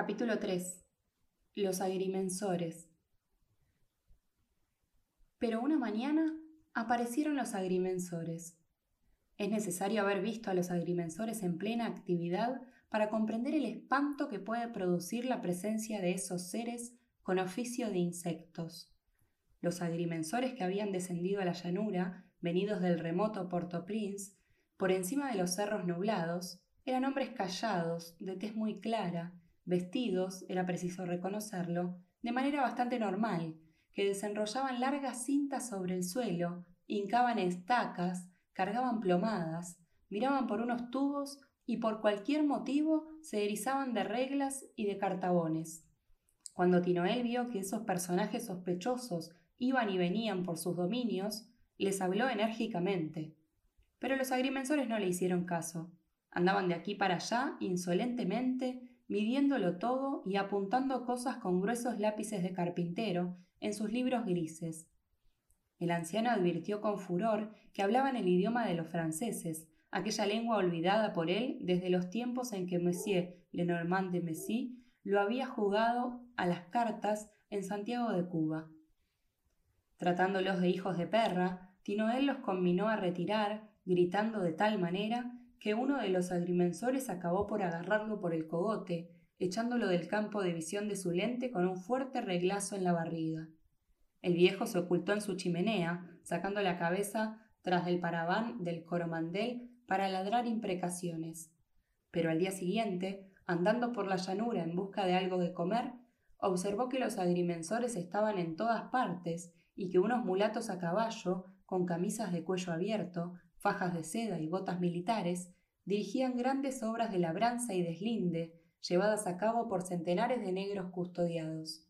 Capítulo 3. Los agrimensores. Pero una mañana aparecieron los agrimensores. Es necesario haber visto a los agrimensores en plena actividad para comprender el espanto que puede producir la presencia de esos seres con oficio de insectos. Los agrimensores que habían descendido a la llanura, venidos del remoto Port-au-Prince, por encima de los cerros nublados, eran hombres callados, de tez muy clara, vestidos, era preciso reconocerlo, de manera bastante normal, que desenrollaban largas cintas sobre el suelo, hincaban estacas, cargaban plomadas, miraban por unos tubos y por cualquier motivo se erizaban de reglas y de cartabones. Cuando Tinoel vio que esos personajes sospechosos iban y venían por sus dominios, les habló enérgicamente. Pero los agrimensores no le hicieron caso. Andaban de aquí para allá insolentemente, midiéndolo todo y apuntando cosas con gruesos lápices de carpintero en sus libros grises. El anciano advirtió con furor que hablaban el idioma de los franceses, aquella lengua olvidada por él desde los tiempos en que Monsieur Lenormand de Messy lo había jugado a las cartas en Santiago de Cuba. Tratándolos de hijos de perra, Tinoel los combinó a retirar, gritando de tal manera que uno de los agrimensores acabó por agarrarlo por el cogote, echándolo del campo de visión de su lente con un fuerte reglazo en la barriga. El viejo se ocultó en su chimenea, sacando la cabeza tras del paraván del coromandel para ladrar imprecaciones. Pero al día siguiente, andando por la llanura en busca de algo de comer, observó que los agrimensores estaban en todas partes y que unos mulatos a caballo, con camisas de cuello abierto, fajas de seda y botas militares, dirigían grandes obras de labranza y deslinde, llevadas a cabo por centenares de negros custodiados.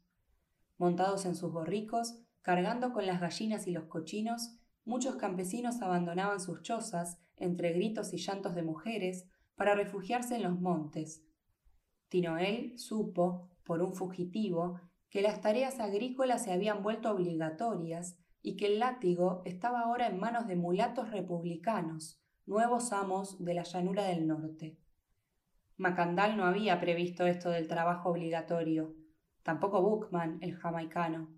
Montados en sus borricos, cargando con las gallinas y los cochinos, muchos campesinos abandonaban sus chozas, entre gritos y llantos de mujeres, para refugiarse en los montes. Tinoel supo, por un fugitivo, que las tareas agrícolas se habían vuelto obligatorias y que el látigo estaba ahora en manos de mulatos republicanos, nuevos amos de la llanura del norte. Macandal no había previsto esto del trabajo obligatorio, tampoco Buckman, el jamaicano.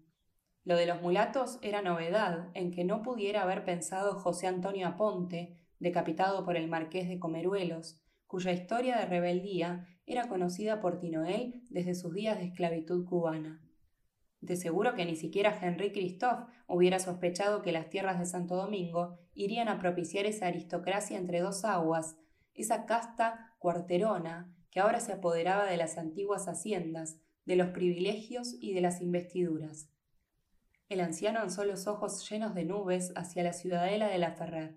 Lo de los mulatos era novedad en que no pudiera haber pensado José Antonio Aponte, decapitado por el marqués de Comeruelos, cuya historia de rebeldía era conocida por Tinoel desde sus días de esclavitud cubana. De seguro que ni siquiera Henry Christophe hubiera sospechado que las tierras de Santo Domingo irían a propiciar esa aristocracia entre dos aguas, esa casta cuarterona que ahora se apoderaba de las antiguas haciendas, de los privilegios y de las investiduras. El anciano alzó los ojos llenos de nubes hacia la ciudadela de la Ferrer.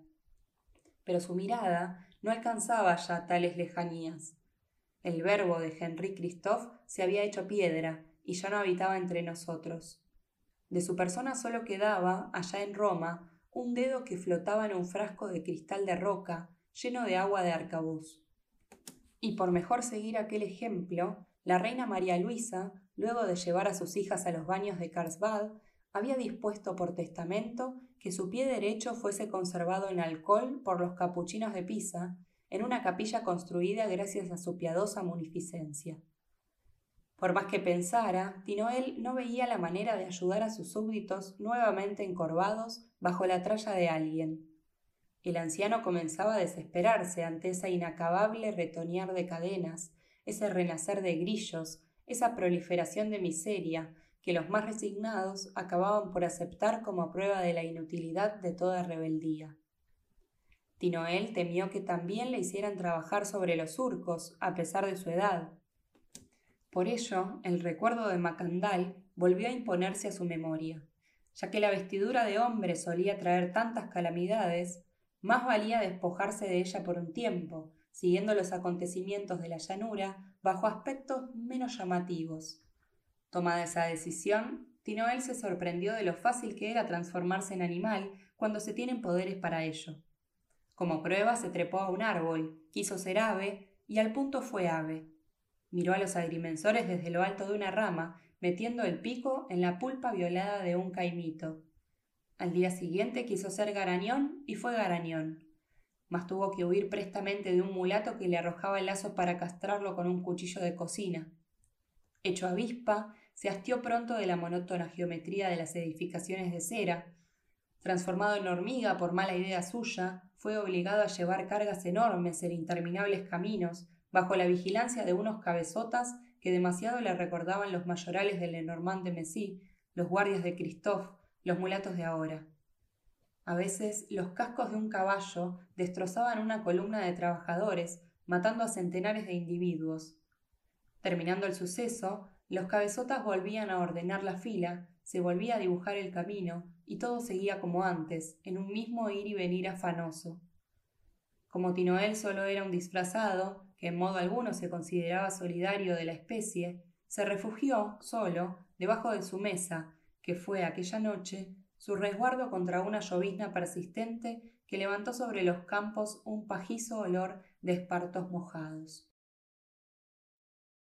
Pero su mirada no alcanzaba ya tales lejanías. El verbo de Henry Christophe se había hecho piedra y ya no habitaba entre nosotros. De su persona solo quedaba, allá en Roma, un dedo que flotaba en un frasco de cristal de roca lleno de agua de arcabuz. Y por mejor seguir aquel ejemplo, la reina María Luisa, luego de llevar a sus hijas a los baños de Carlsbad, había dispuesto por testamento que su pie derecho fuese conservado en alcohol por los capuchinos de Pisa, en una capilla construida gracias a su piadosa munificencia. Por más que pensara, Tinoel no veía la manera de ayudar a sus súbditos nuevamente encorvados bajo la tralla de alguien. El anciano comenzaba a desesperarse ante esa inacabable retoñar de cadenas, ese renacer de grillos, esa proliferación de miseria que los más resignados acababan por aceptar como prueba de la inutilidad de toda rebeldía. Tinoel temió que también le hicieran trabajar sobre los surcos, a pesar de su edad, por ello, el recuerdo de Macandal volvió a imponerse a su memoria, ya que la vestidura de hombre solía traer tantas calamidades, más valía despojarse de ella por un tiempo, siguiendo los acontecimientos de la llanura bajo aspectos menos llamativos. Tomada esa decisión, Tinoel se sorprendió de lo fácil que era transformarse en animal cuando se tienen poderes para ello. Como prueba se trepó a un árbol, quiso ser ave y al punto fue ave, Miró a los agrimensores desde lo alto de una rama, metiendo el pico en la pulpa violada de un caimito. Al día siguiente quiso ser garañón y fue garañón. Mas tuvo que huir prestamente de un mulato que le arrojaba el lazo para castrarlo con un cuchillo de cocina. Hecho avispa, se hastió pronto de la monótona geometría de las edificaciones de cera. Transformado en hormiga por mala idea suya, fue obligado a llevar cargas enormes en interminables caminos, bajo la vigilancia de unos cabezotas que demasiado le recordaban los mayorales del Lenormand de Messy, los guardias de Christophe, los mulatos de ahora. A veces los cascos de un caballo destrozaban una columna de trabajadores, matando a centenares de individuos. Terminando el suceso, los cabezotas volvían a ordenar la fila, se volvía a dibujar el camino, y todo seguía como antes, en un mismo ir y venir afanoso. Como Tinoel solo era un disfrazado, que en modo alguno se consideraba solidario de la especie, se refugió, solo, debajo de su mesa, que fue aquella noche su resguardo contra una llovizna persistente que levantó sobre los campos un pajizo olor de espartos mojados.